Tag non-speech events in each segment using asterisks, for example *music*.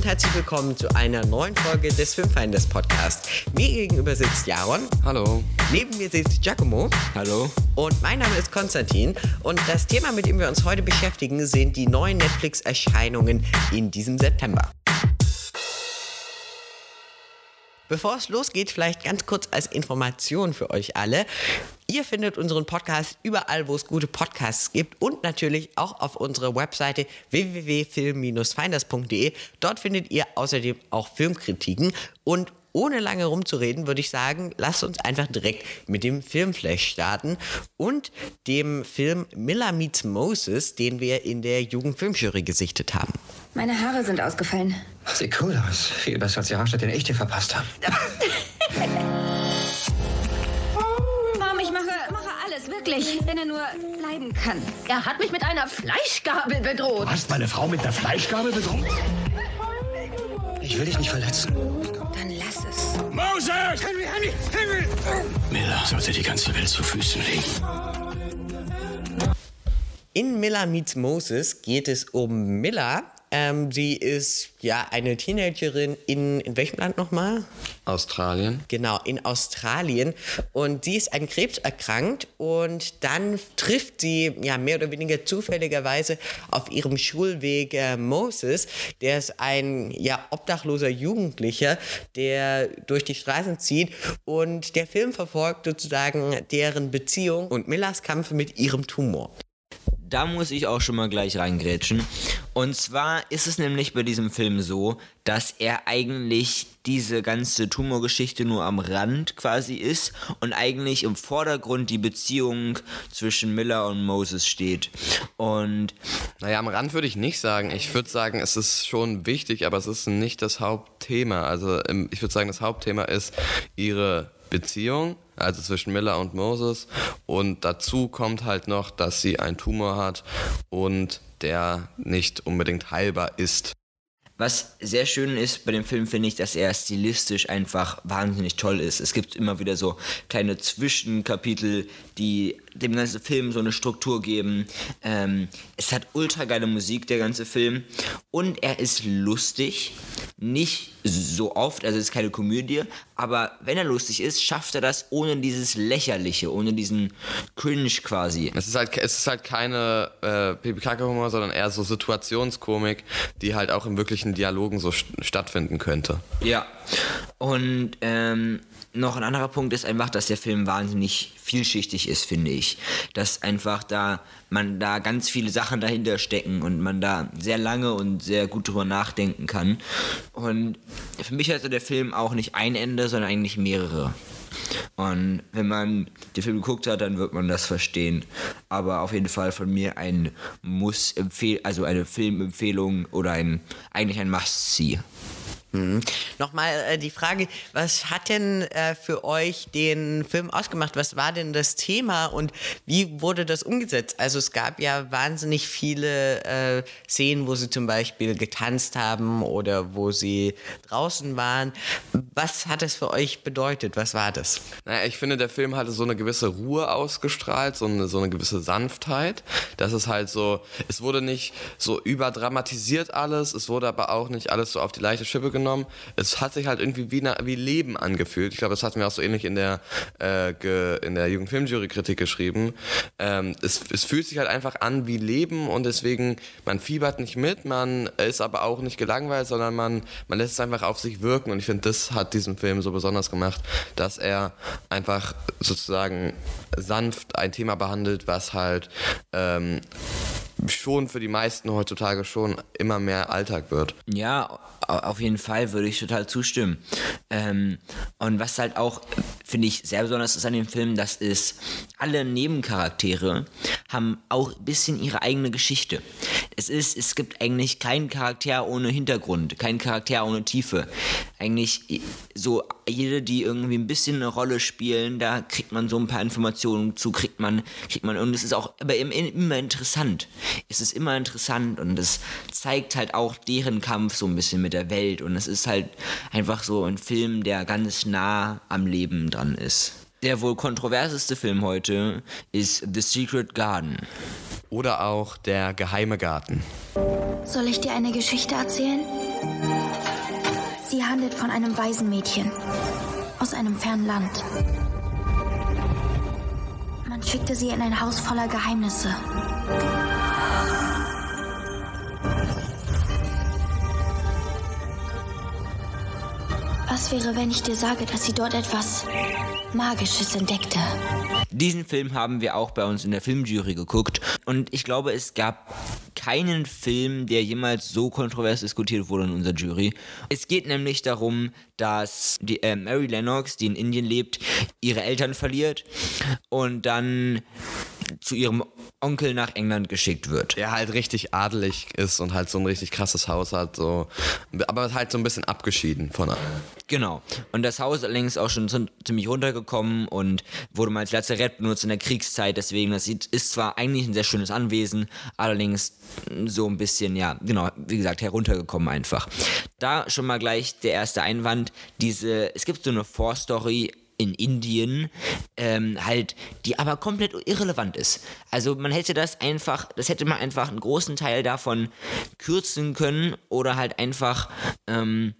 und herzlich willkommen zu einer neuen Folge des Filmfeinders Podcast. Mir gegenüber sitzt Jaron. Hallo. Neben mir sitzt Giacomo. Hallo. Und mein Name ist Konstantin. Und das Thema, mit dem wir uns heute beschäftigen, sind die neuen Netflix-Erscheinungen in diesem September. Bevor es losgeht, vielleicht ganz kurz als Information für euch alle. Ihr findet unseren Podcast überall, wo es gute Podcasts gibt und natürlich auch auf unserer Webseite www.film-finders.de. Dort findet ihr außerdem auch Filmkritiken und ohne lange rumzureden, würde ich sagen, lasst uns einfach direkt mit dem Filmflash starten und dem Film Miller Meets Moses, den wir in der Jugendfilmjury gesichtet haben. Meine Haare sind ausgefallen. Sieht cool aus. Viel besser als die Haarstadt, den ich dir verpasst habe. Mom, ich mache, mache alles, wirklich. Wenn er nur bleiben kann. Er hat mich mit einer Fleischgabel bedroht. Du hast meine Frau mit der Fleischgabel bedroht? Ich will dich nicht verletzen. Dann lass es. Moses! Henry, Henry, Henry! Miller sollte die ganze Welt zu Füßen legen. In Miller Meets Moses geht es um Miller. Ähm, sie ist ja eine Teenagerin in, in welchem Land nochmal? Australien. Genau, in Australien. Und sie ist an Krebs erkrankt und dann trifft sie ja mehr oder weniger zufälligerweise auf ihrem Schulweg äh, Moses. Der ist ein ja obdachloser Jugendlicher, der durch die Straßen zieht und der Film verfolgt sozusagen deren Beziehung und Millers Kampf mit ihrem Tumor. Da muss ich auch schon mal gleich reingrätschen. Und zwar ist es nämlich bei diesem Film so, dass er eigentlich diese ganze Tumorgeschichte nur am Rand quasi ist und eigentlich im Vordergrund die Beziehung zwischen Miller und Moses steht. Und Naja, am Rand würde ich nicht sagen. Ich würde sagen, es ist schon wichtig, aber es ist nicht das Hauptthema. Also ich würde sagen, das Hauptthema ist ihre Beziehung, also zwischen Miller und Moses. Und dazu kommt halt noch, dass sie einen Tumor hat und der nicht unbedingt heilbar ist. Was sehr schön ist bei dem Film, finde ich, dass er stilistisch einfach wahnsinnig toll ist. Es gibt immer wieder so kleine Zwischenkapitel, die dem ganzen Film so eine Struktur geben. Ähm, es hat ultra geile Musik, der ganze Film. Und er ist lustig. Nicht so oft, also es ist keine Komödie, aber wenn er lustig ist, schafft er das ohne dieses Lächerliche, ohne diesen Cringe quasi. Es ist halt, es ist halt keine äh, Pipi-Kacke-Humor, sondern eher so Situationskomik, die halt auch in wirklichen Dialogen so st stattfinden könnte. Ja. Und ähm, noch ein anderer Punkt ist einfach, dass der Film wahnsinnig vielschichtig ist, finde ich. Dass einfach da man da ganz viele Sachen dahinter stecken und man da sehr lange und sehr gut drüber nachdenken kann. Und für mich hatte der Film auch nicht ein Ende, sondern eigentlich mehrere. Und wenn man den Film geguckt hat, dann wird man das verstehen. Aber auf jeden Fall von mir ein Muss empfehl also eine Filmempfehlung oder ein eigentlich ein Must-See. Mhm. Nochmal äh, die Frage, was hat denn äh, für euch den Film ausgemacht? Was war denn das Thema und wie wurde das umgesetzt? Also es gab ja wahnsinnig viele äh, Szenen, wo sie zum Beispiel getanzt haben oder wo sie draußen waren. Was hat das für euch bedeutet? Was war das? Naja, ich finde, der Film hatte so eine gewisse Ruhe ausgestrahlt, so eine, so eine gewisse Sanftheit. Das ist halt so, es wurde nicht so überdramatisiert alles, es wurde aber auch nicht alles so auf die leichte Schippe genommen. Es hat sich halt irgendwie wie, wie Leben angefühlt. Ich glaube, das hatten wir auch so ähnlich in der, äh, in der Jugendfilmjury-Kritik geschrieben. Ähm, es, es fühlt sich halt einfach an wie Leben und deswegen, man fiebert nicht mit, man ist aber auch nicht gelangweilt, sondern man, man lässt es einfach auf sich wirken und ich finde, das hat diesen Film so besonders gemacht, dass er einfach sozusagen sanft ein Thema behandelt, was halt ähm, schon für die meisten heutzutage schon immer mehr Alltag wird. Ja, auf jeden Fall würde ich total zustimmen. Ähm, und was halt auch, finde ich, sehr besonders ist an dem Film, das ist, alle Nebencharaktere haben auch ein bisschen ihre eigene Geschichte. Es ist, es gibt eigentlich keinen Charakter ohne Hintergrund, keinen Charakter ohne Tiefe. Eigentlich so jede, die irgendwie ein bisschen eine Rolle spielen, da kriegt man so ein paar Informationen zu, kriegt man, kriegt man, und es ist auch aber immer interessant. Es ist immer interessant und es zeigt halt auch deren Kampf so ein bisschen mit der Welt und es ist halt einfach so ein Film, der ganz nah am Leben dran ist. Der wohl kontroverseste Film heute ist The Secret Garden. Oder auch Der geheime Garten. Soll ich dir eine Geschichte erzählen? Sie handelt von einem Waisenmädchen aus einem fernen Land. Man schickte sie in ein Haus voller Geheimnisse. Was wäre, wenn ich dir sage, dass sie dort etwas Magisches entdeckte? Diesen Film haben wir auch bei uns in der Filmjury geguckt und ich glaube, es gab keinen Film, der jemals so kontrovers diskutiert wurde in unserer Jury. Es geht nämlich darum, dass die, äh, Mary Lennox, die in Indien lebt, ihre Eltern verliert und dann zu ihrem Onkel nach England geschickt wird. Der halt richtig adelig ist und halt so ein richtig krasses Haus hat, so, aber halt so ein bisschen abgeschieden von allem. Genau. Und das Haus allerdings auch schon ziemlich runtergekommen und wurde mal als Lazarett benutzt in der Kriegszeit. Deswegen, das ist zwar eigentlich ein sehr schönes Anwesen, allerdings so ein bisschen, ja, genau, wie gesagt, heruntergekommen einfach. Da schon mal gleich der erste Einwand. Diese, es gibt so eine Vorstory in Indien, ähm, halt, die aber komplett irrelevant ist. Also man hätte das einfach, das hätte man einfach einen großen Teil davon kürzen können oder halt einfach ähm,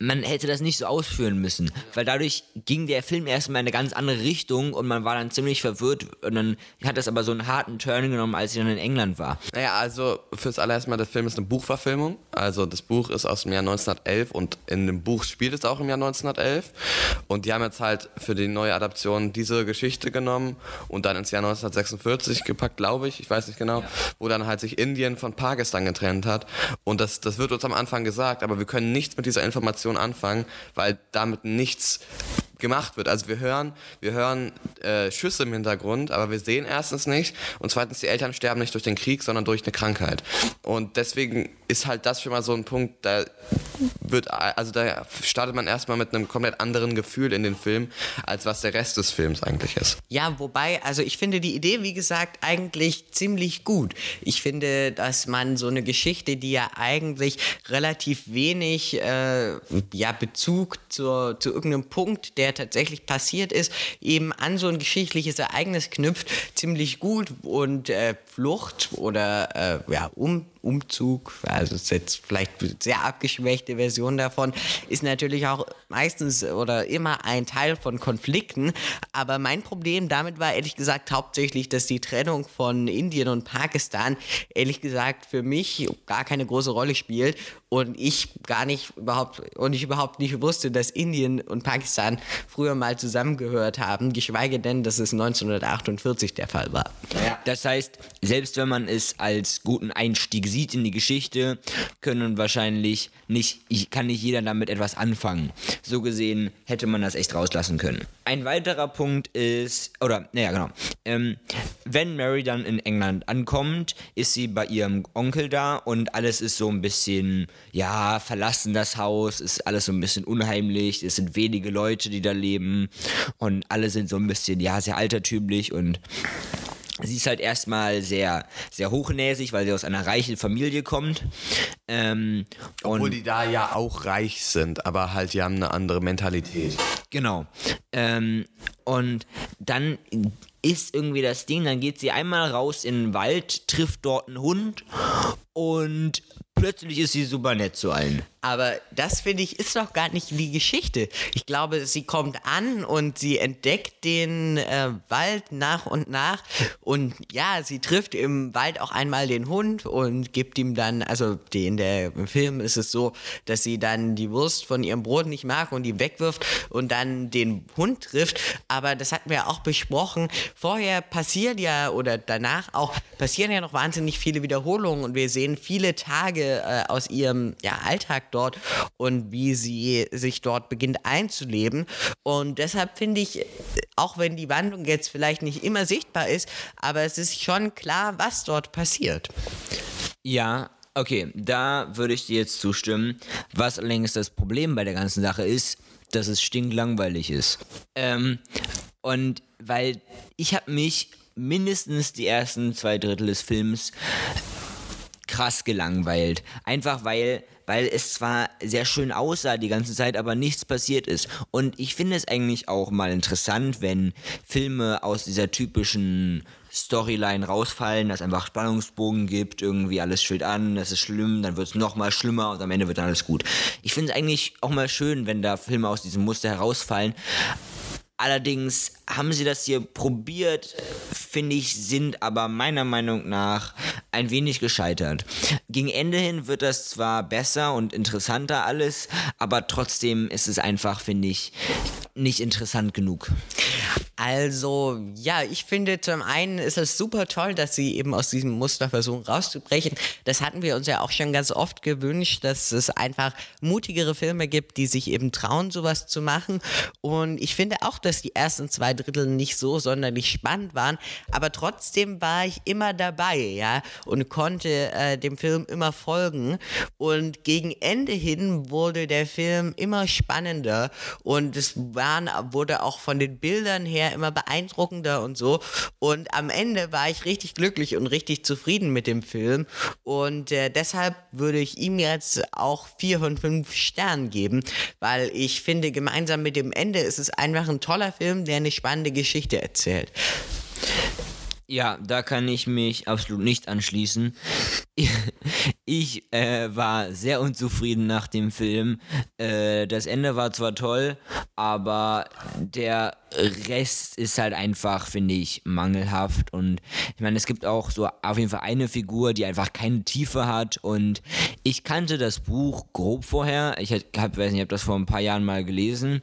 man hätte das nicht so ausführen müssen, weil dadurch ging der Film erstmal in eine ganz andere Richtung und man war dann ziemlich verwirrt und dann hat das aber so einen harten Turn genommen, als ich dann in England war. Naja, also fürs allererste Mal, der Film ist eine Buchverfilmung, also das Buch ist aus dem Jahr 1911 und in dem Buch spielt es auch im Jahr 1911 und die haben jetzt halt für die neue Adaption diese Geschichte genommen und dann ins Jahr 1946 gepackt, glaube ich, ich weiß nicht genau, ja. wo dann halt sich Indien von Pakistan getrennt hat und das, das wird uns am Anfang gesagt, aber wir können nichts mit dieser Information Situation anfangen, weil damit nichts gemacht wird. Also wir hören, wir hören äh, Schüsse im Hintergrund, aber wir sehen erstens nicht und zweitens die Eltern sterben nicht durch den Krieg, sondern durch eine Krankheit. Und deswegen ist halt das schon mal so ein Punkt, da wird, also da startet man erstmal mit einem komplett anderen Gefühl in den Film, als was der Rest des Films eigentlich ist. Ja, wobei, also ich finde die Idee, wie gesagt, eigentlich ziemlich gut. Ich finde, dass man so eine Geschichte, die ja eigentlich relativ wenig äh, ja, Bezug zur, zu irgendeinem Punkt, der tatsächlich passiert ist, eben an so ein geschichtliches Ereignis knüpft, ziemlich gut. Und äh, Flucht oder äh, ja, um, Umzug, also ist jetzt vielleicht eine sehr abgeschwächte Version davon, ist natürlich auch meistens oder immer ein Teil von Konflikten. Aber mein Problem damit war ehrlich gesagt hauptsächlich, dass die Trennung von Indien und Pakistan ehrlich gesagt für mich gar keine große Rolle spielt und ich gar nicht überhaupt und ich überhaupt nicht wusste, dass Indien und Pakistan früher mal zusammengehört haben, geschweige denn, dass es 1948 der Fall war. Das heißt, selbst wenn man es als guten Einstieg sieht in die Geschichte, können wahrscheinlich nicht, kann nicht jeder damit etwas anfangen. So gesehen hätte man das echt rauslassen können. Ein weiterer Punkt ist, oder, naja, genau. Ähm, wenn Mary dann in England ankommt, ist sie bei ihrem Onkel da und alles ist so ein bisschen, ja, verlassen das Haus, ist alles so ein bisschen unheimlich, es sind wenige Leute, die da leben und alle sind so ein bisschen, ja, sehr altertümlich und Sie ist halt erstmal sehr, sehr hochnäsig, weil sie aus einer reichen Familie kommt. Ähm, Obwohl die da ja auch reich sind, aber halt, die haben eine andere Mentalität. Genau. Ähm, und dann ist irgendwie das Ding, dann geht sie einmal raus in den Wald, trifft dort einen Hund und plötzlich ist sie super nett zu allen. Aber das finde ich ist doch gar nicht die Geschichte. Ich glaube, sie kommt an und sie entdeckt den äh, Wald nach und nach. Und ja, sie trifft im Wald auch einmal den Hund und gibt ihm dann, also in der im Film ist es so, dass sie dann die Wurst von ihrem Brot nicht mag und die wegwirft und dann den Hund trifft. Aber das hatten wir auch besprochen. Vorher passiert ja oder danach auch passieren ja noch wahnsinnig viele Wiederholungen und wir sehen viele Tage äh, aus ihrem ja, Alltag dort und wie sie sich dort beginnt einzuleben. Und deshalb finde ich, auch wenn die Wandlung jetzt vielleicht nicht immer sichtbar ist, aber es ist schon klar, was dort passiert. Ja, okay, da würde ich dir jetzt zustimmen. Was allerdings das Problem bei der ganzen Sache ist, dass es stinklangweilig ist. Ähm, und weil ich habe mich mindestens die ersten zwei Drittel des Films krass gelangweilt. Einfach weil weil es zwar sehr schön aussah die ganze Zeit, aber nichts passiert ist. Und ich finde es eigentlich auch mal interessant, wenn Filme aus dieser typischen Storyline rausfallen, dass es einfach Spannungsbogen gibt, irgendwie alles schwillt an, das ist schlimm, dann wird es nochmal schlimmer und am Ende wird dann alles gut. Ich finde es eigentlich auch mal schön, wenn da Filme aus diesem Muster herausfallen. Allerdings haben sie das hier probiert, finde ich, sind aber meiner Meinung nach ein wenig gescheitert. Gegen Ende hin wird das zwar besser und interessanter alles, aber trotzdem ist es einfach, finde ich, nicht interessant genug. Also, ja, ich finde zum einen ist es super toll, dass sie eben aus diesem Muster versuchen rauszubrechen. Das hatten wir uns ja auch schon ganz oft gewünscht, dass es einfach mutigere Filme gibt, die sich eben trauen, sowas zu machen. Und ich finde auch, dass die ersten zwei Drittel nicht so sonderlich spannend waren, aber trotzdem war ich immer dabei, ja, und konnte äh, dem Film immer folgen. Und gegen Ende hin wurde der Film immer spannender und es waren, wurde auch von den Bildern her immer beeindruckender und so. Und am Ende war ich richtig glücklich und richtig zufrieden mit dem Film. Und äh, deshalb würde ich ihm jetzt auch vier von fünf Sternen geben, weil ich finde, gemeinsam mit dem Ende ist es einfach ein toller Film, der eine spannende Geschichte erzählt. Ja, da kann ich mich absolut nicht anschließen. Ich äh, war sehr unzufrieden nach dem Film. Äh, das Ende war zwar toll, aber der Rest ist halt einfach, finde ich, mangelhaft. Und ich meine, es gibt auch so auf jeden Fall eine Figur, die einfach keine Tiefe hat. Und ich kannte das Buch grob vorher. Ich hab, weiß nicht, ich habe das vor ein paar Jahren mal gelesen.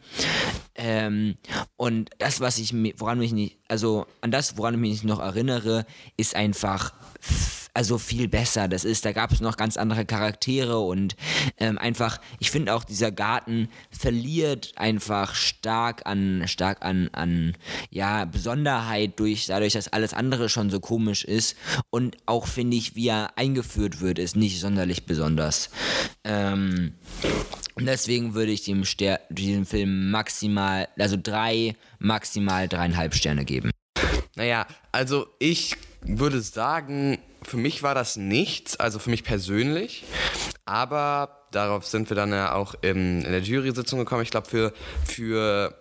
Ähm, und das, was ich, woran mich nicht, also an das, woran ich mich noch erinnere, ist einfach also viel besser. Das ist, da gab es noch ganz andere Charaktere und ähm, einfach, ich finde auch dieser Garten verliert einfach stark an, stark an, an, ja, Besonderheit durch, dadurch, dass alles andere schon so komisch ist und auch finde ich, wie er eingeführt wird, ist nicht sonderlich besonders. Ähm, deswegen würde ich dem Ster diesem Film maximal, also drei, maximal dreieinhalb Sterne geben. Naja, also ich würde sagen, für mich war das nichts, also für mich persönlich. Aber darauf sind wir dann ja auch in, in der Jury-Sitzung gekommen. Ich glaube, für, für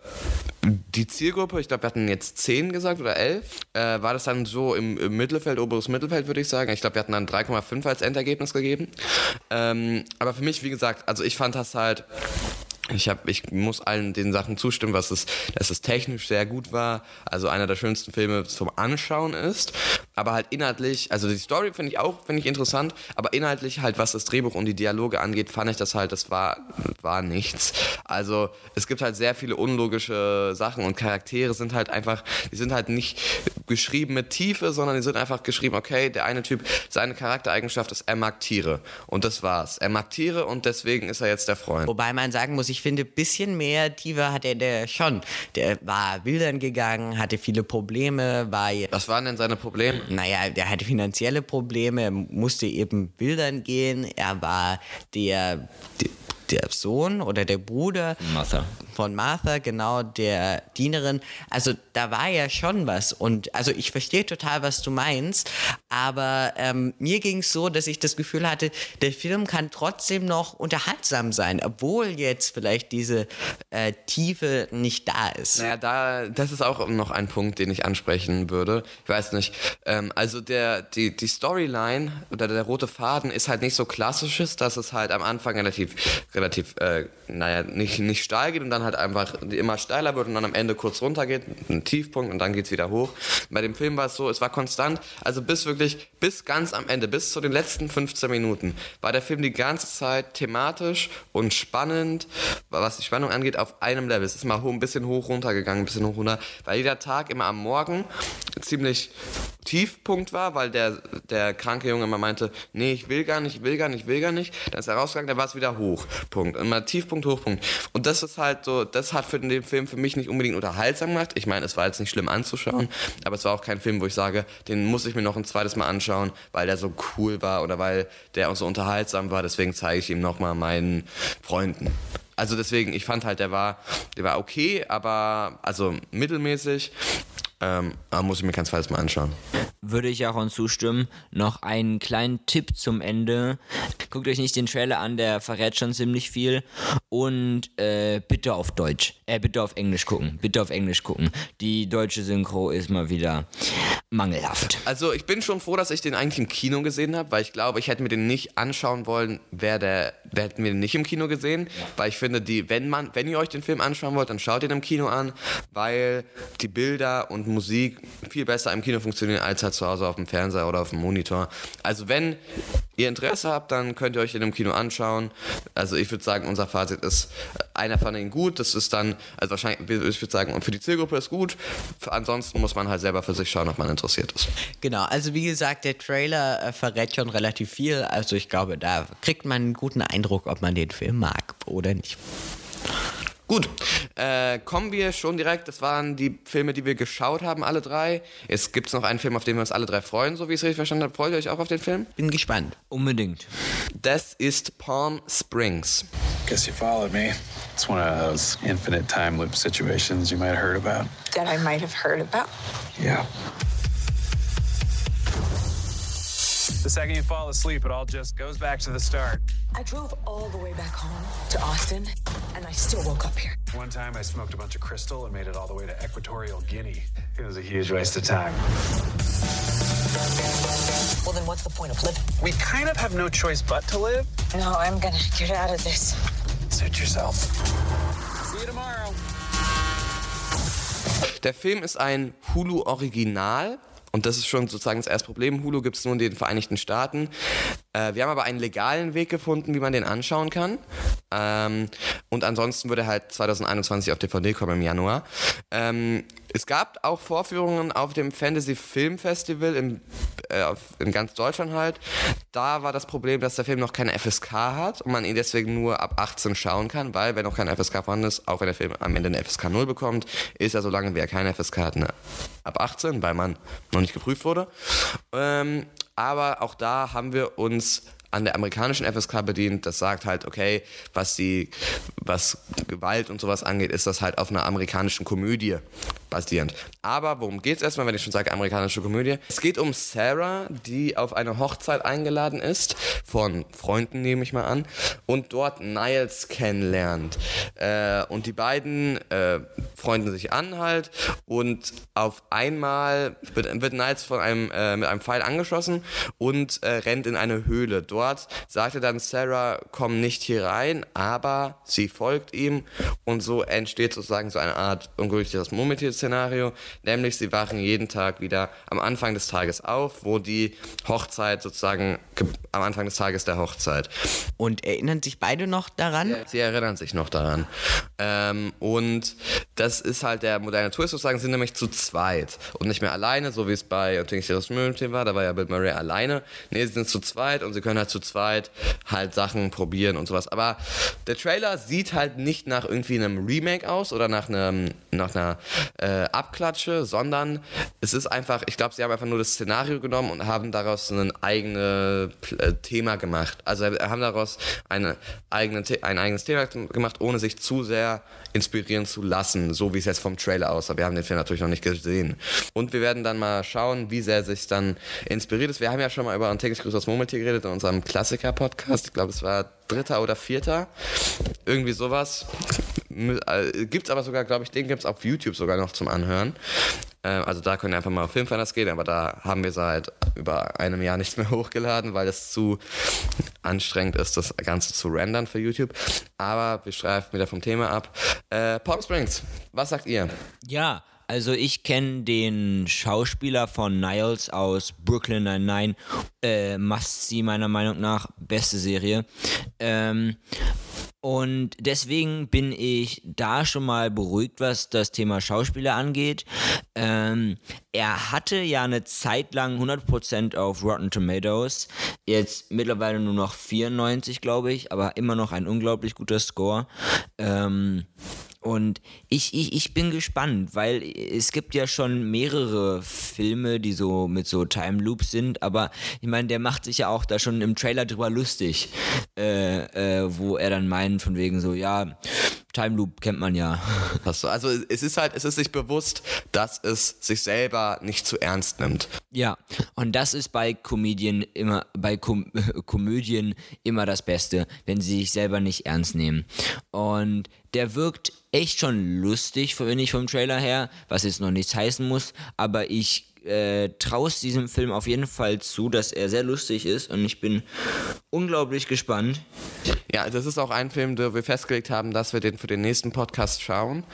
die Zielgruppe, ich glaube, wir hatten jetzt zehn gesagt oder elf, äh, war das dann so im, im, Mittelfeld, oberes Mittelfeld, würde ich sagen. Ich glaube, wir hatten dann 3,5 als Endergebnis gegeben. Ähm, aber für mich, wie gesagt, also ich fand das halt ich, hab, ich muss allen den Sachen zustimmen, was es, dass es technisch sehr gut war, also einer der schönsten Filme zum Anschauen ist, aber halt inhaltlich, also die Story finde ich auch, finde ich interessant, aber inhaltlich halt, was das Drehbuch und die Dialoge angeht, fand ich das halt, das war, war nichts. Also es gibt halt sehr viele unlogische Sachen und Charaktere sind halt einfach, die sind halt nicht geschrieben mit Tiefe, sondern die sind einfach geschrieben, okay, der eine Typ, seine Charaktereigenschaft ist, er mag Tiere und das war's. Er mag Tiere und deswegen ist er jetzt der Freund. Wobei man sagen muss, ich finde, ein bisschen mehr Tiefe hatte der schon. Der war wildern gegangen, hatte viele Probleme, war. Was waren denn seine Probleme? Naja, der hatte finanzielle Probleme, er musste eben wildern gehen, er war der, der der Sohn oder der Bruder Martha. von Martha, genau, der Dienerin. Also da war ja schon was. Und also ich verstehe total, was du meinst, aber ähm, mir ging es so, dass ich das Gefühl hatte, der Film kann trotzdem noch unterhaltsam sein, obwohl jetzt vielleicht diese äh, Tiefe nicht da ist. Naja, da, das ist auch noch ein Punkt, den ich ansprechen würde. Ich weiß nicht. Ähm, also der, die, die Storyline oder der rote Faden ist halt nicht so klassisches, dass es halt am Anfang relativ relativ, äh, naja, nicht, nicht steil geht und dann halt einfach immer steiler wird und dann am Ende kurz runter geht, ein Tiefpunkt und dann geht es wieder hoch. Bei dem Film war es so, es war konstant, also bis wirklich, bis ganz am Ende, bis zu den letzten 15 Minuten, war der Film die ganze Zeit thematisch und spannend, was die Spannung angeht, auf einem Level. Es ist mal ein bisschen hoch runter gegangen, ein bisschen hoch runter, weil jeder Tag immer am Morgen ziemlich Tiefpunkt war, weil der, der kranke Junge immer meinte, nee, ich will gar nicht, ich will gar nicht, ich will gar nicht. Dann ist er rausgegangen, dann war es wieder hoch. Punkt. Immer Tiefpunkt, Hochpunkt. Und das ist halt so, das hat für den Film für mich nicht unbedingt unterhaltsam gemacht. Ich meine, es war jetzt nicht schlimm anzuschauen, aber es war auch kein Film, wo ich sage, den muss ich mir noch ein zweites Mal anschauen, weil der so cool war oder weil der auch so unterhaltsam war. Deswegen zeige ich ihm nochmal meinen Freunden. Also deswegen, ich fand halt, der war, der war okay, aber also mittelmäßig. Ähm, aber muss ich mir kein zweites Mal anschauen. Würde ich auch zustimmen. Noch einen kleinen Tipp zum Ende. Guckt euch nicht den Trailer an, der verrät schon ziemlich viel. Und äh, bitte auf Deutsch. Äh, bitte auf Englisch gucken. Bitte auf Englisch gucken. Die deutsche Synchro ist mal wieder mangelhaft. Also ich bin schon froh, dass ich den eigentlich im Kino gesehen habe, weil ich glaube, ich hätte mir den nicht anschauen wollen, wäre der, wir hätten wir den nicht im Kino gesehen, weil ich finde, die, wenn man, wenn ihr euch den Film anschauen wollt, dann schaut ihn im Kino an, weil die Bilder und Musik viel besser im Kino funktionieren als halt zu Hause auf dem Fernseher oder auf dem Monitor. Also wenn ihr Interesse habt, dann könnt ihr euch den im Kino anschauen. Also ich würde sagen, unser Fazit ist, einer fand ihn gut, das ist dann, also wahrscheinlich, ich würde sagen, für die Zielgruppe ist gut, ansonsten muss man halt selber für sich schauen, ob man interessiert ist. Genau, also wie gesagt, der Trailer äh, verrät schon relativ viel. Also ich glaube, da kriegt man einen guten Eindruck, ob man den Film mag oder nicht. Gut, äh, kommen wir schon direkt. Das waren die Filme, die wir geschaut haben, alle drei. Jetzt gibt es noch einen Film, auf den wir uns alle drei freuen, so wie ich es richtig verstanden habe. Freut ihr euch auch auf den Film? Bin gespannt. Unbedingt. Das ist Palm Springs. Guess you followed me. It's one of those infinite time loop situations you might have heard about. That I might have heard about. Yeah. The second you fall asleep, it all just goes back to the start. I drove all the way back home to Austin, and I still woke up here. One time I smoked a bunch of crystal and made it all the way to Equatorial Guinea. It was a huge waste of time. Well, then what's the point of living? We kind of have no choice but to live. No, I'm gonna get out of this. Suit yourself. See you tomorrow. Der Film ist ein Hulu-Original. Und das ist schon sozusagen das erste Problem. Hulu gibt es nur in den Vereinigten Staaten. Äh, wir haben aber einen legalen Weg gefunden, wie man den anschauen kann. Ähm, und ansonsten würde halt 2021 auf DVD kommen im Januar. Ähm, es gab auch Vorführungen auf dem Fantasy Film Festival in, äh, in ganz Deutschland halt. Da war das Problem, dass der Film noch keine FSK hat und man ihn deswegen nur ab 18 schauen kann, weil wenn noch kein FSK vorhanden ist, auch wenn der Film am Ende eine FSK 0 bekommt, ist er, solange wie er keine FSK hat, eine, ab 18, weil man noch nicht geprüft wurde. Ähm, aber auch da haben wir uns an der amerikanischen FSK bedient. Das sagt halt, okay, was die, was Gewalt und sowas angeht, ist das halt auf einer amerikanischen Komödie basierend. Aber worum geht es erstmal, wenn ich schon sage amerikanische Komödie? Es geht um Sarah, die auf eine Hochzeit eingeladen ist, von Freunden nehme ich mal an, und dort Niles kennenlernt. Äh, und die beiden äh, freunden sich an halt und auf einmal wird, wird Niles von einem, äh, mit einem Pfeil angeschossen und äh, rennt in eine Höhle. Dort sagte dann Sarah, komm nicht hier rein, aber sie folgt ihm und so entsteht sozusagen so eine Art ungültiges Murmeltier-Szenario, nämlich sie wachen jeden Tag wieder am Anfang des Tages auf, wo die Hochzeit sozusagen ge- am Anfang des Tages der Hochzeit. Und erinnern sich beide noch daran? Sie erinnern sich noch daran. Ähm, und das ist halt der moderne Twist sozusagen, sind nämlich zu zweit und nicht mehr alleine, so wie es bei das Mürbenteam war, da war ja Bill Murray alleine. Nee, sie sind zu zweit und sie können halt zu zweit halt Sachen probieren und sowas. Aber der Trailer sieht halt nicht nach irgendwie einem Remake aus oder nach einem nach einer äh, Abklatsche, sondern es ist einfach, ich glaube, sie haben einfach nur das Szenario genommen und haben daraus ein eigenes äh, Thema gemacht. Also äh, haben daraus eine eigene, ein eigenes Thema gemacht, ohne sich zu sehr inspirieren zu lassen, so wie es jetzt vom Trailer aussah. Wir haben den Film natürlich noch nicht gesehen. Und wir werden dann mal schauen, wie sehr sich dann inspiriert ist. Wir haben ja schon mal über ein täglich grüßes Murmeltier geredet in unserem Klassiker-Podcast. Ich glaube, es war dritter oder vierter. Irgendwie sowas. Gibt es aber sogar, glaube ich, den gibt es auf YouTube sogar noch zum Anhören. Äh, Also da könnt ihr einfach mal auf Filmfinders gehen, aber da haben wir seit über einem Jahr nichts mehr *laughs* hochgeladen, weil es zu anstrengend ist, das Ganze zu rendern für YouTube. Aber wir schreiben wieder vom Thema ab. Äh, Palm Springs, was sagt ihr? Ja, also ich kenne den Schauspieler von Niles aus Brooklyn Nine-Nine. Äh, must see meiner Meinung nach. Beste Serie. Ähm, und deswegen bin ich da schon mal beruhigt, was das Thema Schauspieler angeht. Ähm, er hatte ja eine Zeit lang 100% auf Rotten Tomatoes. Jetzt mittlerweile nur noch 94, glaube ich, aber immer noch ein unglaublich guter Score. Ähm, und ich, ich, ich bin gespannt, weil es gibt ja schon mehrere Filme, die so mit so Time Loops sind, aber ich meine, der macht sich ja auch da schon im Trailer drüber lustig, äh, äh, wo er dann meint, von wegen so, ja, Time Loop kennt man ja. *laughs* Also es ist halt, es ist sich bewusst, dass es sich selber nicht zu ernst nimmt. Ja, und das ist bei Comedien immer, bei Kom *laughs* Komödien immer das Beste, wenn sie sich selber nicht ernst nehmen. Und der wirkt echt schon lustig, finde ich vom Trailer her, was jetzt noch nichts heißen muss, aber ich äh, traue es diesem Film auf jeden Fall zu, dass er sehr lustig ist und ich bin unglaublich gespannt. Ja, das ist auch ein Film, den wir festgelegt haben, dass wir den für den nächsten Podcast schauen.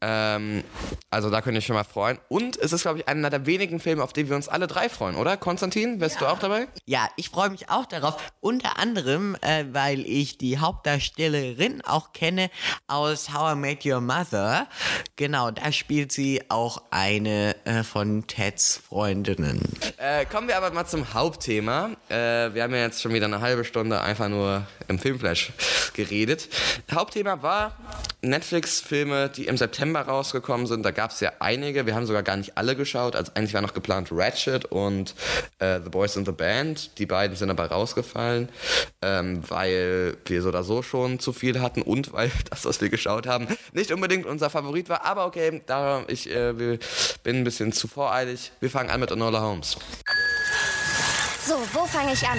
Ähm, also da könnt ihr euch schon mal freuen. Und es ist, glaube ich, einer der wenigen Filme, auf die wir uns alle drei freuen, oder? Konstantin, wärst du auch dabei? Ja, ich freue mich auch darauf. Unter anderem, äh, weil ich die Hauptdarstellerin auch kenne aus How I Met Your Mother. Genau, da spielt sie auch eine äh, von Teds Freundinnen. Äh, kommen wir aber mal zum Hauptthema. Äh, wir haben ja jetzt schon wieder eine halbe Stunde einfach nur im Filmflash geredet. Hauptthema war Netflix-Filme, die im September rausgekommen sind. Da gab es ja einige. Wir haben sogar gar nicht alle geschaut. Also eigentlich war noch geplant Ratchet und äh, The Boys in the Band. Die beiden sind aber rausgefallen, ähm, weil wir so oder so schon zu viel hatten und weil *laughs* das, was wir geschaut haben, nicht unbedingt unser Favorit war. Aber okay, da ich äh, bin ein bisschen zu voreilig. Wir fangen an mit Enola Holmes. So, wo fange ich an?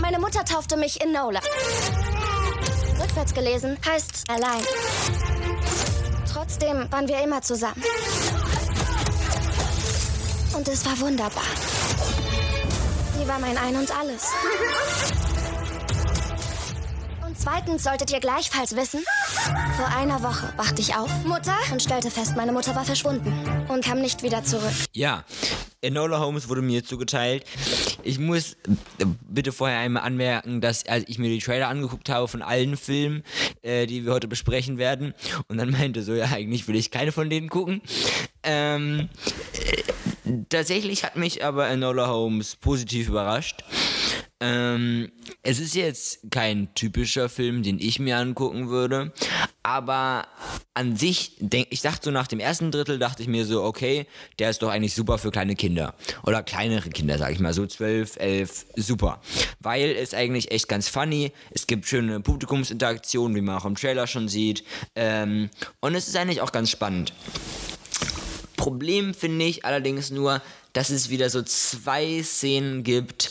Meine Mutter taufte mich Enola. Rückwärts gelesen heißt allein. Trotzdem waren wir immer zusammen. Und es war wunderbar. Sie war mein Ein und Alles. Und zweitens solltet ihr gleichfalls wissen, vor einer Woche wachte ich auf, Mutter, und stellte fest, meine Mutter war verschwunden und kam nicht wieder zurück. Ja, Enola Holmes wurde mir zugeteilt. Ich muss äh, bitte vorher einmal anmerken, dass als ich mir die Trailer angeguckt habe von allen Filmen, äh, die wir heute besprechen werden, und dann meinte so, ja, eigentlich will ich keine von denen gucken. Ähm, äh, tatsächlich hat mich aber Enola Holmes positiv überrascht. Ähm, es ist jetzt kein typischer Film, den ich mir angucken würde, aber an sich, denk, ich dachte so nach dem ersten Drittel, dachte ich mir so, okay, der ist doch eigentlich super für kleine Kinder. Oder kleinere Kinder, sag ich mal, so 12, 11, super. Weil es eigentlich echt ganz funny, es gibt schöne Publikumsinteraktionen, wie man auch im Trailer schon sieht, ähm, und es ist eigentlich auch ganz spannend. Problem finde ich allerdings nur, dass es wieder so zwei Szenen gibt,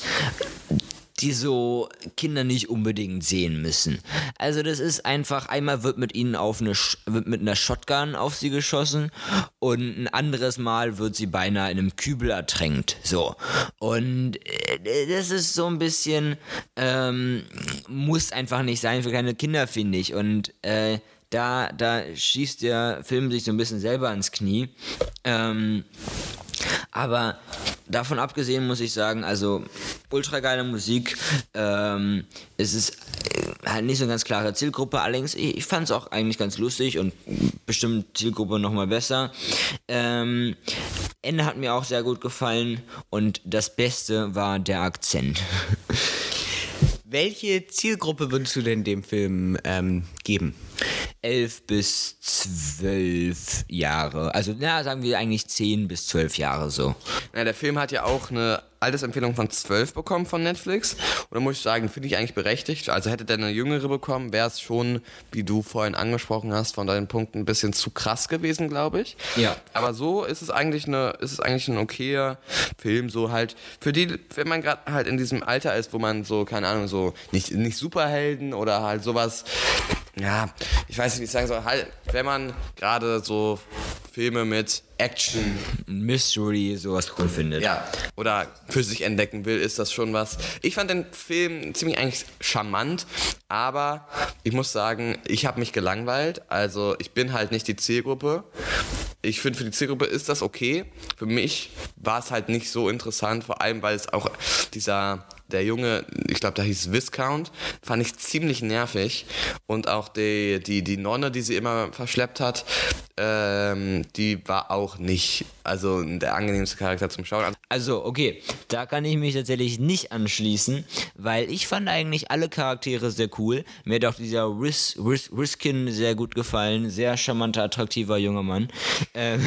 die so Kinder nicht unbedingt sehen müssen. Also das ist einfach, einmal wird mit ihnen auf eine, wird mit einer Shotgun auf sie geschossen und ein anderes Mal wird sie beinahe in einem Kübel ertränkt. So. Und äh, das ist so ein bisschen, ähm, muss einfach nicht sein für kleine Kinder, finde ich. Und äh, da, da schießt der Film sich so ein bisschen selber ans Knie. Ähm, aber davon abgesehen muss ich sagen, also ultra geile Musik. Ähm, es ist äh, halt nicht so eine ganz klare Zielgruppe. Allerdings, ich, fand es auch eigentlich ganz lustig und bestimmt Zielgruppe nochmal besser. Ähm, Ende hat mir auch sehr gut gefallen und das Beste war der Akzent. *laughs* Welche Zielgruppe würdest du denn dem Film ähm, geben? Elf bis zwölf Jahre. Also, na, sagen wir eigentlich zehn bis zwölf Jahre so. Ja, der Film hat ja auch eine Altersempfehlung von 12 bekommen von Netflix. Und da muss ich sagen, finde ich eigentlich berechtigt. Also hätte der eine jüngere bekommen, wäre es schon, wie du vorhin angesprochen hast, von deinen Punkten ein bisschen zu krass gewesen, glaube ich. Ja. Aber so ist es eigentlich eine, ist es eigentlich ein okayer Film, so halt für die, wenn man gerade halt in diesem Alter ist, wo man so, keine Ahnung, so nicht, nicht Superhelden oder halt sowas, ja, ich weiß nicht, wie ich sagen soll, halt, wenn man gerade so Filme mit Action Mystery, sowas cool findet. ja, oder für sich entdecken will, ist das schon was. Ich fand den Film ziemlich eigentlich charmant, aber ich muss sagen, ich habe mich gelangweilt. Also ich bin halt nicht die Zielgruppe. Ich finde, für die Zielgruppe ist das okay. Für mich war es halt nicht so interessant, vor allem weil es auch dieser der Junge, ich glaube, da hieß Viscount, fand ich ziemlich nervig. Und auch die, die, die Nonne, die sie immer verschleppt hat, ähm, die war auch nicht, also der angenehmste Charakter zum Schauen. Also, okay, da kann ich mich tatsächlich nicht anschließen, weil ich fand eigentlich alle Charaktere sehr cool. Mir hat auch dieser Riz, Riz, Riskin sehr gut gefallen. Sehr charmanter, attraktiver junger Mann. Ähm,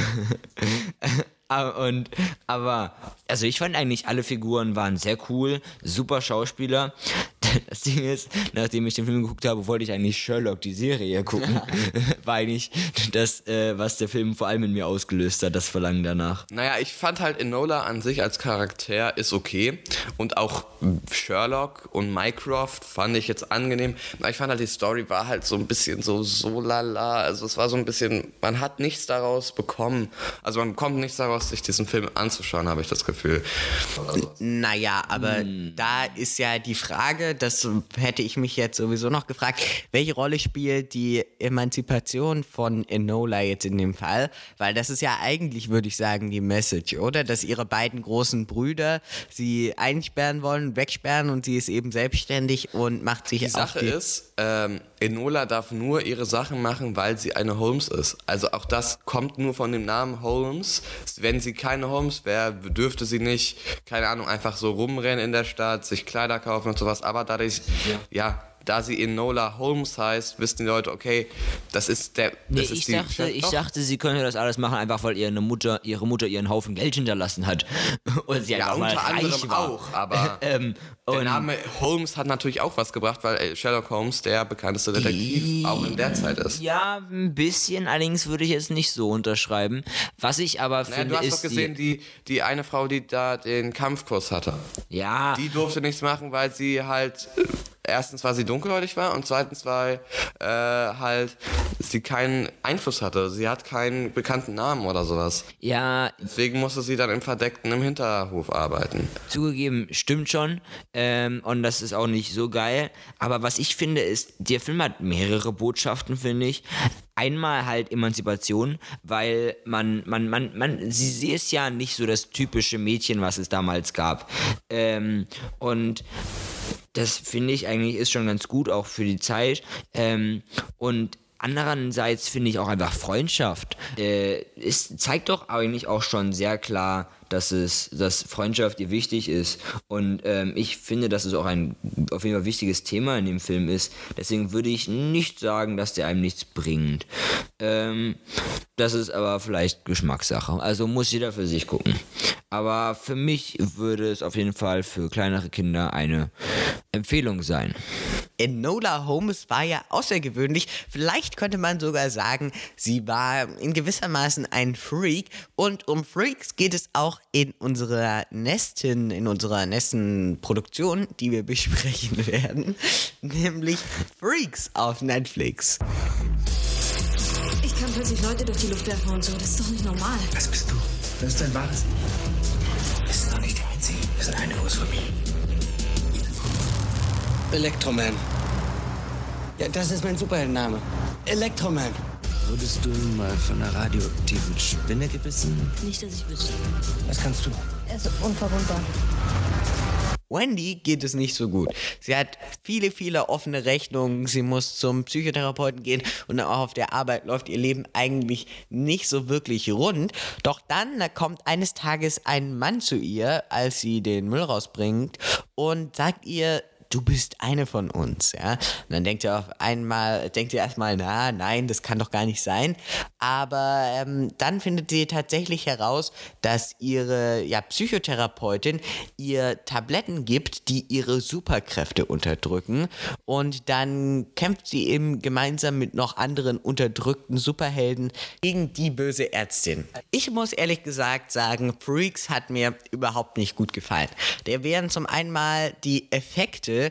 aber- *laughs* und, aber, also ich fand eigentlich alle Figuren waren sehr cool, super Schauspieler. *laughs* Das Ding ist, nachdem ich den Film geguckt habe, wollte ich eigentlich Sherlock, die Serie, gucken. *laughs* War eigentlich das, äh, was der Film vor allem in mir ausgelöst hat, das Verlangen danach. Naja, ich fand halt Enola an sich als Charakter ist okay. Und auch Sherlock und Mycroft fand ich jetzt angenehm. Aber ich fand halt, die Story war halt so ein bisschen so, so lala. Also es war so ein bisschen, man hat nichts daraus bekommen. Also man bekommt nichts daraus, sich diesen Film anzuschauen, habe ich das Gefühl. Naja, aber da ist ja die Frage, das hätte ich mich jetzt sowieso noch gefragt, welche Rolle spielt die Emanzipation von Enola jetzt in dem Fall? Weil das ist ja eigentlich, würde ich sagen, die Message, oder? Dass ihre beiden großen Brüder sie einsperren wollen, wegsperren und sie ist eben selbstständig und macht sich Die auf Sache die ist, ähm, Enola darf nur ihre Sachen machen, weil sie eine Holmes ist. Also auch das kommt nur von dem Namen Holmes. Wenn sie keine Holmes wäre, dürfte sie nicht, keine Ahnung, einfach so rumrennen in der Stadt, sich Kleider kaufen und sowas. Aber dadurch, ja, da sie Enola Holmes heißt, wissen die Leute, okay, das ist der. Das Nee, ist ich die, dachte, ich Doch. dachte, sie könnte das alles machen, einfach weil ihre Mutter, ihre Mutter ihren Haufen Geld hinterlassen hat. *laughs* Und sie Ja, einfach mal unter reich anderem war. auch, aber *laughs* ähm, der Name Holmes hat natürlich auch was gebracht, weil äh, Sherlock Holmes der bekannteste Detektiv auch in der Zeit ist. ja, ein bisschen, allerdings würde ich jetzt nicht so unterschreiben. Was ich aber Naja, finde, du hast ist doch gesehen, die, die eine Frau, die da den Kampfkurs hatte. die, ja, Die durfte nichts machen, weil sie halt äh, erstens, weil sie dunkelhäutig war und zweitens, weil äh, halt sie keinen Einfluss hatte. Sie hat keinen bekannten Namen oder sowas. ja, Deswegen musste sie dann im Verdeckten im Hinterhof arbeiten. zugegeben, stimmt schon. Ähm, und das ist auch nicht so geil. Aber was ich finde, ist, der Film hat mehrere Botschaften, finde ich. Einmal halt Emanzipation, weil man, man, man, man, sie, sie ist ja nicht so das typische Mädchen, was es damals gab. Ähm, und das finde ich eigentlich ist schon ganz gut, auch für die Zeit. Ähm, und andererseits finde ich auch einfach Freundschaft. Äh, es zeigt doch eigentlich auch schon sehr klar, dass es, dass Freundschaft ihr wichtig ist. Und ähm, ich finde, dass es auch ein auf jeden Fall wichtiges Thema in dem Film ist. Deswegen würde ich nicht sagen, dass der einem nichts bringt. Ähm, das ist aber vielleicht Geschmackssache. Also muss jeder für sich gucken. Aber für mich würde es auf jeden Fall für kleinere Kinder eine Empfehlung sein. Enola Holmes war ja außergewöhnlich. Vielleicht könnte man sogar sagen, sie war in gewissermaßen ein Freak. Und um Freaks geht es auch in unserer nächsten, in unserer nächsten Produktion, die wir besprechen *laughs* werden, nämlich Freaks auf Netflix. Ich kann plötzlich Leute durch die Luft werfen und so. Das ist doch nicht normal. Das bist du. Das ist dein wahres Ich. Wir sind doch nicht die Einzigen. Wir sind eine Großfamilie. Electroman. Ja, das ist mein Superheldenname. Electroman. Wurdest du mal von einer radioaktiven Spinne gebissen? Nicht, dass ich wüsste. Was kannst du? Er ist unverwundbar. Wendy geht es nicht so gut. Sie hat viele, viele offene Rechnungen. Sie muss zum Psychotherapeuten gehen und auch auf der Arbeit läuft ihr Leben eigentlich nicht so wirklich rund. Doch dann da kommt eines Tages ein Mann zu ihr, als sie den Müll rausbringt und sagt ihr, du bist eine von uns, ja. Und dann denkt ihr auf einmal, denkt ihr erstmal, na, nein, das kann doch gar nicht sein. Aber ähm, dann findet sie tatsächlich heraus, dass ihre ja, Psychotherapeutin ihr Tabletten gibt, die ihre Superkräfte unterdrücken. Und dann kämpft sie eben gemeinsam mit noch anderen unterdrückten Superhelden gegen die böse Ärztin. Ich muss ehrlich gesagt sagen, Freaks hat mir überhaupt nicht gut gefallen. Der wären zum einen mal die Effekte,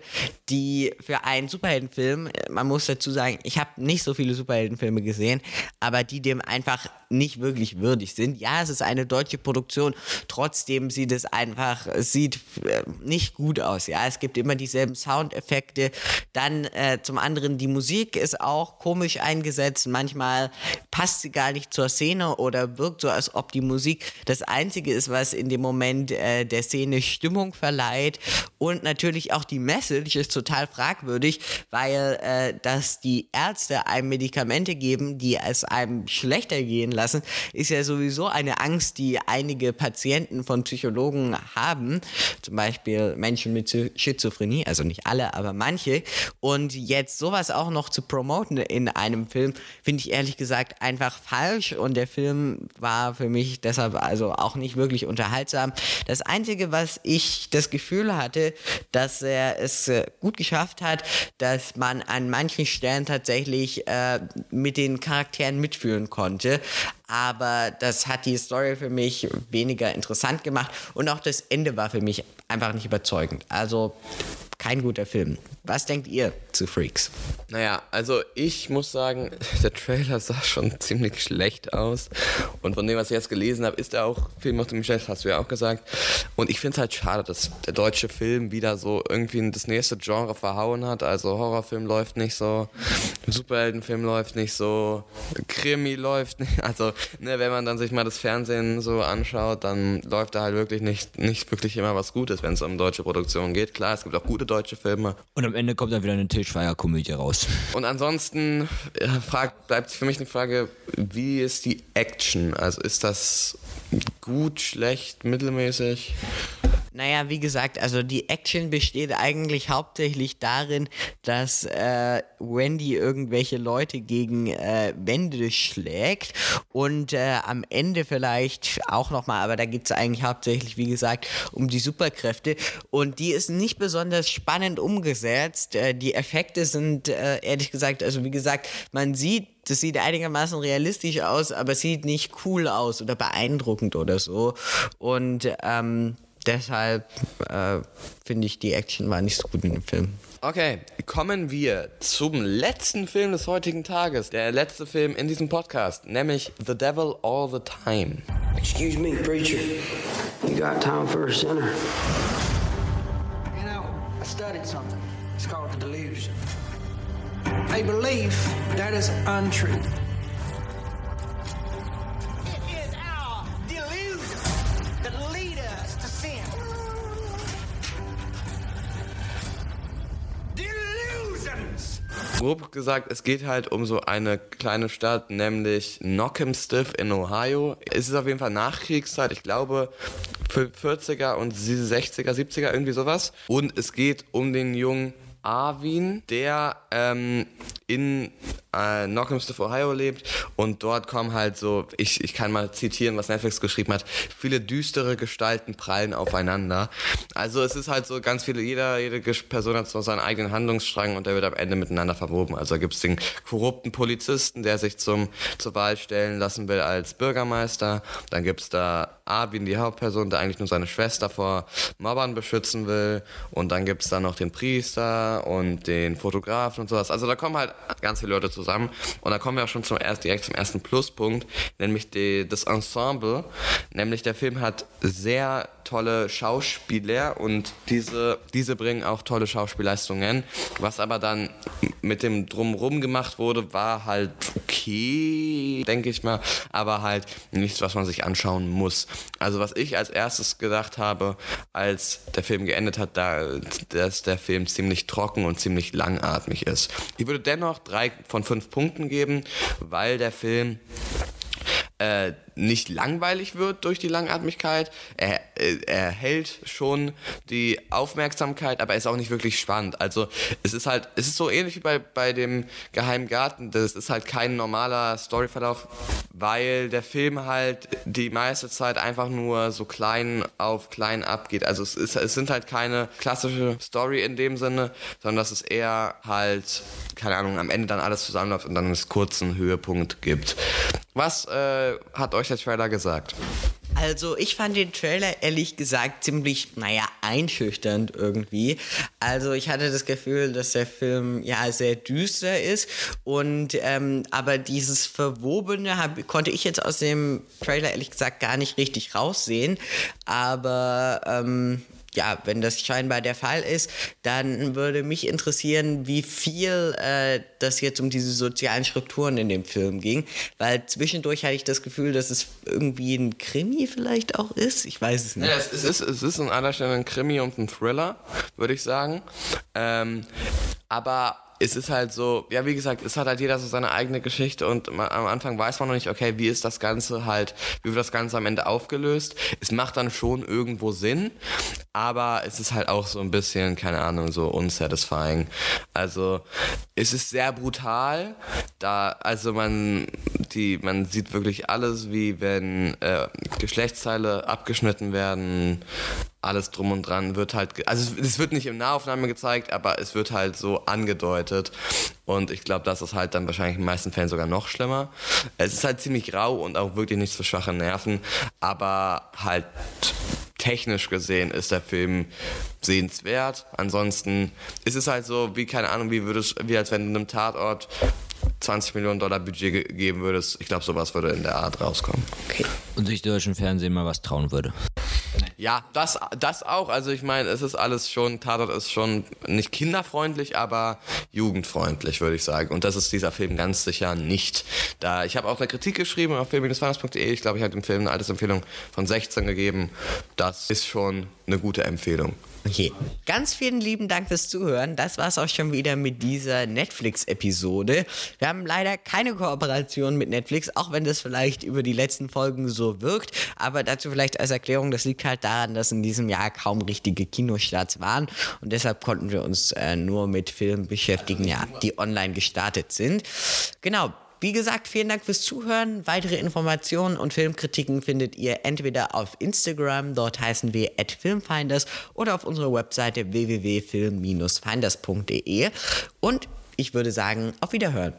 die für einen Superheldenfilm, man muss dazu sagen, ich habe nicht so viele Superheldenfilme gesehen, aber die dem einfach nicht wirklich würdig sind. Ja, es ist eine deutsche Produktion, trotzdem sieht es einfach, sieht äh, nicht gut aus. Ja, es gibt immer dieselben Soundeffekte. Dann äh, zum anderen, die Musik ist auch komisch eingesetzt. Manchmal passt sie gar nicht zur Szene oder wirkt so, als ob die Musik das Einzige ist, was in dem Moment äh, der Szene Stimmung verleiht. Und natürlich auch die Message ist total fragwürdig, weil äh, dass die Ärzte einem Medikamente geben, die es einem schlechter gehen lassen, lassen, ist ja sowieso eine Angst, die einige Patienten von Psychologen haben, zum Beispiel Menschen mit Schizophrenie, also nicht alle, aber manche. Und jetzt sowas auch noch zu promoten in einem Film, finde ich ehrlich gesagt einfach falsch. Und der Film war für mich deshalb also auch nicht wirklich unterhaltsam. Das Einzige, was ich das Gefühl hatte, dass er es äh, gut geschafft hat, dass man an manchen Stellen tatsächlich äh, mit den Charakteren mitfühlen konnte. Aber das hat die Story für mich weniger interessant gemacht und auch das Ende war für mich einfach nicht überzeugend. Also kein guter Film. Was denkt ihr zu Freaks? Naja, also ich muss sagen, *laughs* der Trailer sah schon ziemlich schlecht aus. Und von dem, was ich jetzt gelesen habe, ist er auch Film auf dem Geschäft, hast du ja auch gesagt. Und ich finde es halt schade, dass der deutsche Film wieder so irgendwie das nächste Genre verhauen hat. Also Horrorfilm läuft nicht so, Superheldenfilm läuft nicht so, Krimi läuft nicht. *laughs* Also, ne, wenn man dann sich mal das Fernsehen so anschaut, dann läuft da halt wirklich nicht, nicht wirklich immer was Gutes, wenn es um deutsche Produktion geht. Klar, es gibt auch gute deutsche Filme. Und am Ende kommt dann wieder eine Til Schweiger-Komödie raus. Und ansonsten äh, frag, bleibt für mich eine Frage, wie ist die Action? Also ist das gut, schlecht, mittelmäßig? Naja, wie gesagt, also die Action besteht eigentlich hauptsächlich darin, dass äh, Wendy irgendwelche Leute gegen äh, Wände schlägt und äh, am Ende vielleicht auch nochmal, aber da geht es eigentlich hauptsächlich, wie gesagt, um die Superkräfte und die ist nicht besonders spannend umgesetzt. Äh, die Effekte sind äh, ehrlich gesagt, also wie gesagt, man sieht das sieht einigermaßen realistisch aus, aber sieht nicht cool aus oder beeindruckend oder so. Und ähm, deshalb äh, finde ich, die Action war nicht so gut in dem Film. Okay, kommen wir zum letzten Film des heutigen Tages. Der letzte Film in diesem Podcast, nämlich The Devil All the Time. Excuse me, preacher. You got time for a sinner? You know, I studied something. It's called the delusion. A belief that is untrue. Grob gesagt, es geht halt um so eine kleine Stadt, nämlich Knockemstiff in Ohio. Es ist auf jeden Fall Nachkriegszeit, ich glaube 40er und 60er, 70er, irgendwie sowas. Und es geht um den jungen Arvin, der ähm, in äh, Knockemstiff, Ohio lebt und dort kommen halt so, ich, ich kann mal zitieren, was Netflix geschrieben hat, viele düstere Gestalten prallen aufeinander. Also es ist halt so ganz viele, jeder, jede Person hat so seinen eigenen Handlungsstrang und der wird am Ende miteinander verwoben. Also gibt es den korrupten Polizisten, der sich zum, zur Wahl stellen lassen will als Bürgermeister. Dann gibt es da Arvin, die Hauptperson, der eigentlich nur seine Schwester vor Mobbern beschützen will. Und dann gibt es da noch den Priester und den Fotografen und sowas. Also da kommen halt ganz viele Leute zusammen. Und da kommen wir auch schon zum erst, direkt zum ersten Pluspunkt, nämlich die, das Ensemble. Nämlich der Film hat sehr tolle Schauspieler und diese, diese bringen auch tolle Schauspielleistungen. Was aber dann mit dem Drumrum gemacht wurde, war halt okay, denke ich mal, aber halt nichts, was man sich anschauen muss. Also was ich als erstes gedacht habe, als der Film geendet hat, da, dass der Film ziemlich trocken und ziemlich langatmig ist. Ich würde dennoch drei von fünf Punkten geben, weil der Film äh, nicht langweilig wird durch die Langatmigkeit. Er, äh, er hält schon die Aufmerksamkeit, aber ist auch nicht wirklich spannend. Also es ist halt, es ist so ähnlich wie bei, bei dem Geheimen Garten. Das ist halt kein normaler Storyverlauf, weil der Film halt die meiste Zeit einfach nur so klein auf klein abgeht. Also es, ist, es sind halt keine klassische Story in dem Sinne, sondern dass es eher halt, keine Ahnung, am Ende dann alles zusammenläuft und dann einen kurzen Höhepunkt gibt. Was äh, hat euch der Trailer gesagt? Also ich fand den Trailer ehrlich gesagt ziemlich, naja, einschüchternd irgendwie. Also ich hatte das Gefühl, dass der Film ja sehr düster ist und ähm, aber dieses Verwobene hab, konnte ich jetzt aus dem Trailer ehrlich gesagt gar nicht richtig raussehen. Aber ähm, ja, wenn das scheinbar der Fall ist, dann würde mich interessieren, wie viel äh, das jetzt um diese sozialen Strukturen in dem Film ging, weil zwischendurch hatte ich das Gefühl, dass es irgendwie ein Krimi vielleicht auch ist. Ich weiß es nicht. Ja, es, ist, es ist an einer Stelle ein Krimi und ein Thriller, würde ich sagen. Ähm, aber es ist halt so, ja, wie gesagt, es hat halt jeder so seine eigene Geschichte und man, am Anfang weiß man noch nicht, okay, wie ist das Ganze halt, wie wird das Ganze am Ende aufgelöst. Es macht dann schon irgendwo Sinn, aber es ist halt auch so ein bisschen, keine Ahnung, so unsatisfying. Also, es ist sehr brutal, da, also man, die, man sieht wirklich alles, wie wenn äh, Geschlechtsteile abgeschnitten werden, alles drum und dran wird halt, also es wird nicht in Nahaufnahme gezeigt, aber es wird halt so angedeutet und ich glaube, das ist halt dann wahrscheinlich in den meisten Fällen sogar noch schlimmer. Es ist halt ziemlich rau und auch wirklich nicht für schwache Nerven, aber halt technisch gesehen ist der Film sehenswert. Ansonsten ist es halt so, wie keine Ahnung, wie würdest, wie als wenn du einem Tatort 20 Millionen Dollar Budget geben würdest. Ich glaube, sowas würde in der Art rauskommen. Okay. Und sich deutschen Fernsehen mal was trauen würde. Ja, das, das auch. Also ich meine, es ist alles schon, Tatort ist schon nicht kinderfreundlich, aber jugendfreundlich, würde ich sagen. Und das ist dieser Film ganz sicher nicht. Da, ich habe auch eine Kritik geschrieben auf film-finance.de. Ich glaube, ich habe dem Film eine Altersempfehlung von 16 gegeben. Das ist schon eine gute Empfehlung. Okay. Ganz vielen lieben Dank fürs Zuhören. Das war es auch schon wieder mit dieser Netflix-Episode. Wir haben leider keine Kooperation mit Netflix, auch wenn das vielleicht über die letzten Folgen so wirkt. Aber dazu vielleicht als Erklärung, das liegt halt daran, dass in diesem Jahr kaum richtige Kinostarts waren. Und deshalb konnten wir uns äh, nur mit Filmen beschäftigen, ja, die online gestartet sind. Genau. Wie gesagt, vielen Dank fürs Zuhören. Weitere Informationen und Filmkritiken findet ihr entweder auf Instagram, dort heißen wir @filmfinders oder auf unserer Webseite www.film-finders.de und ich würde sagen, auf Wiederhören.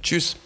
Tschüss.